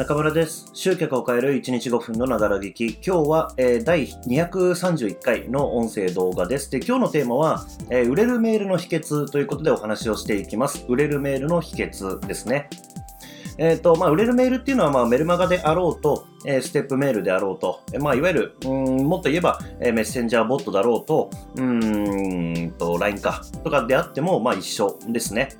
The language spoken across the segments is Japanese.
中村です。集客を変える1日5分のながら聞き。今日は、えー第231回の音声動画です。で、今日のテーマは、えー売れるメールの秘訣ということでお話をしていきます。売れるメールの秘訣ですね。えっ、と、まあ、売れるメールっていうのは、まあ、メルマガであろうと、えーステップメールであろうと、えーまあ、いわゆる、うんもっと言えば、えーメッセンジャーボットだろうと、うんと、LINE か、とかであっても、まあ、一緒ですね。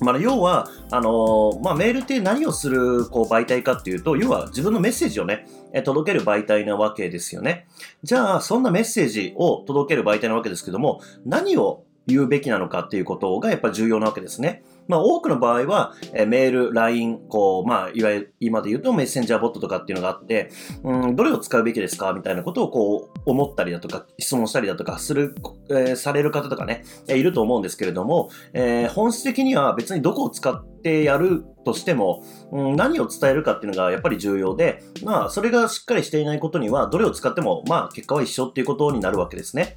まあ、要は、あのーまあ、メールって何をするこう媒体かっていうと、要は自分のメッセージをね、届ける媒体なわけですよね。じゃあ、そんなメッセージを届ける媒体なわけですけども、何を言うべきなのかっていうことがやっぱ重要なわけですね。まあ、多くの場合は、えーメール、LINE、こう、まあ、いわゆる、今で言うとメッセンジャーボットとかっていうのがあって、うん、どれを使うべきですか？みたいなことをこう、思ったりだとか、質問したりだとか、する、えーされる方とかね、えーいると思うんですけれども、えー本質的には別にどこを使ってやるとしても、うん、何を伝えるかっていうのがやっぱり重要で、まあ、それがしっかりしていないことには、どれを使っても、まあ、結果は一緒っていうことになるわけですね。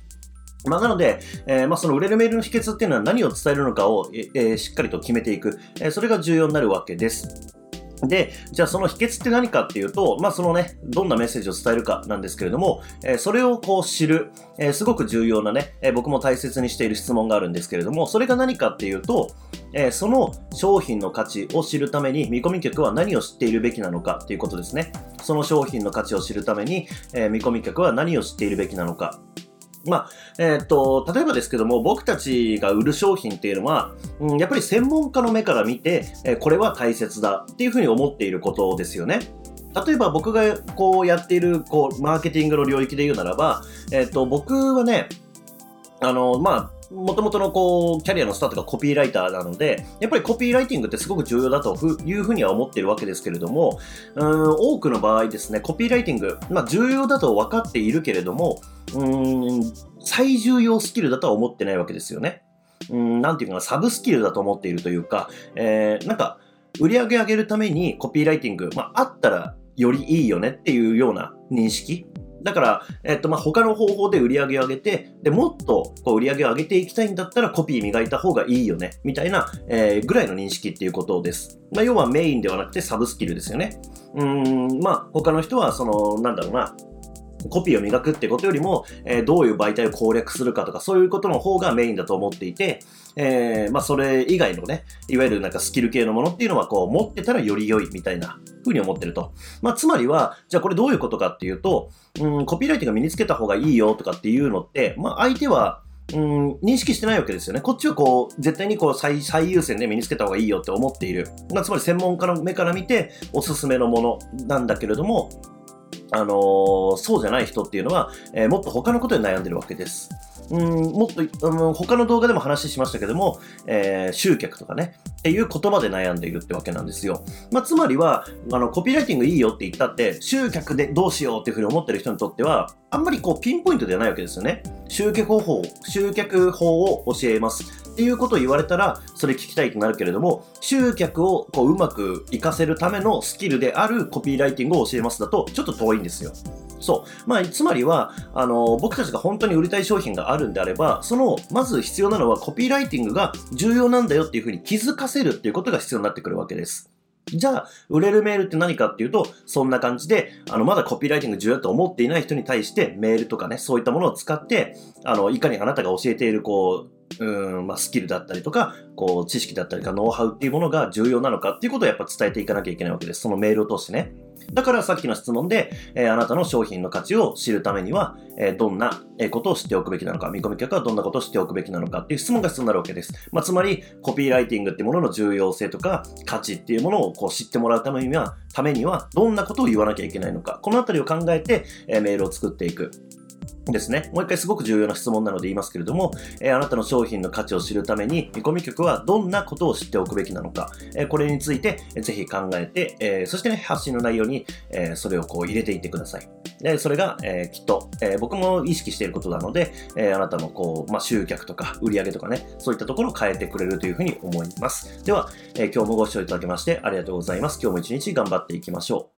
まあ、なので、えーまあ、その売れるメールの秘訣っていうのは何を伝えるのかを、えーしっかりと決めていく、えーそれが重要になるわけです。で、じゃあその秘訣って何かっていうと、まあそのね、どんなメッセージを伝えるかなんですけれども、えーそれをこう知る、えーすごく重要なね、えー僕も大切にしている質問があるんですけれども、それが何かっていうと、えその商品の価値を知るために見込み客は何を知っているべきなのかっていうことですね。その商品の価値を知るために、え見込み客は何を知っているべきなのか。まあ、えーっと、例えばですけども、僕たちが売る商品っていうのは、うん、やっぱり専門家の目から見て、えーこれは大切だっていうふうに思っていることですよね。例えば僕がこうやっているこうマーケティングの領域で言うならば、えーっと、僕はね、あの、まあ、もともとのこう、キャリアのスタートがコピーライターなので、やっぱりコピーライティングってすごく重要だというふうには思っているわけですけれども、うん、多くの場合ですね、コピーライティング、まあ重要だと分かっているけれども、うん、最重要スキルだとは思ってないわけですよね。うん、なんていうか、サブスキルだと思っているというか、えー、なんか、売り上げ上げるためにコピーライティング、まあ、あったらよりいいよねっていうような認識。だから、えっと、まあ、他の方法で売り上げを上げて、で、もっとこう売り上げを上げていきたいんだったらコピー磨いた方がいいよね、みたいな、えーぐらいの認識っていうことです。まあ、要はメインではなくてサブスキルですよね。うん、まあ、他の人は、その、なんだろうな、コピーを磨くってことよりも、えーどういう媒体を攻略するかとか、そういうことの方がメインだと思っていて、えーまあ、それ以外のね、いわゆるなんかスキル系のものっていうのは、こう、持ってたらより良いみたいな風に思ってると。まあ、つまりは、じゃあこれどういうことかっていうと、うん、コピーライティングが身につけた方がいいよとかっていうのって、まあ、相手は、うん、認識してないわけですよね。こっちはこう、絶対にこう最、最優先で身につけた方がいいよって思っている。まあ、つまり専門家の目から見て、おすすめのものなんだけれども、あのーそうじゃない人っていうのは、えーもっと他のことで悩んでるわけです。うん、もっと、うん、他の動画でも話しましたけども、えー集客とかね、っていう言葉で悩んでいるってわけなんですよ。まあ、つまりは、あの、コピーライティングいいよって言ったって、集客でどうしようっていうふうに思ってる人にとっては、あんまりこう、ピンポイントではないわけですよね。集客方法、集客法を教えます。っていうことを言われたら、それ聞きたいとなるけれども、集客をこううまく活かせるためのスキルであるコピーライティングを教えますだと、ちょっと遠いんですよ。そう。まあ、つまりは、あの、僕たちが本当に売りたい商品があるんであれば、その、まず必要なのはコピーライティングが重要なんだよっていうふうに気づかせるっていうことが必要になってくるわけです。じゃあ、売れるメールって何かっていうと、そんな感じで、あの、まだコピーライティング重要だと思っていない人に対して、メールとかね、そういったものを使って、あの、いかにあなたが教えている、こう、うん、まあ、スキルだったりとか、こう、知識だったりとか、ノウハウっていうものが重要なのかっていうことをやっぱ伝えていかなきゃいけないわけです。そのメールを通してね。だからさっきの質問で、えーあなたの商品の価値を知るためには、えーどんなことを知っておくべきなのか、見込み客はどんなことを知っておくべきなのかっていう質問が必要になるわけです。まあ、つまり、コピーライティングっていうものの重要性とか、価値っていうものをこう知ってもらうためには、ためには、どんなことを言わなきゃいけないのか、このあたりを考えて、えーメールを作っていく。ですね。もう一回すごく重要な質問なので言いますけれども、えーあなたの商品の価値を知るために、見込み客はどんなことを知っておくべきなのか、えーこれについて、えーぜひ考えて、えそしてね、発信の内容に、えそれをこう入れていってください。で、それが、えきっと、え僕も意識していることなので、えあなたのこう、まあ、集客とか売り上げとかね、そういったところを変えてくれるというふうに思います。では、え今日もご視聴いただきましてありがとうございます。今日も一日頑張っていきましょう。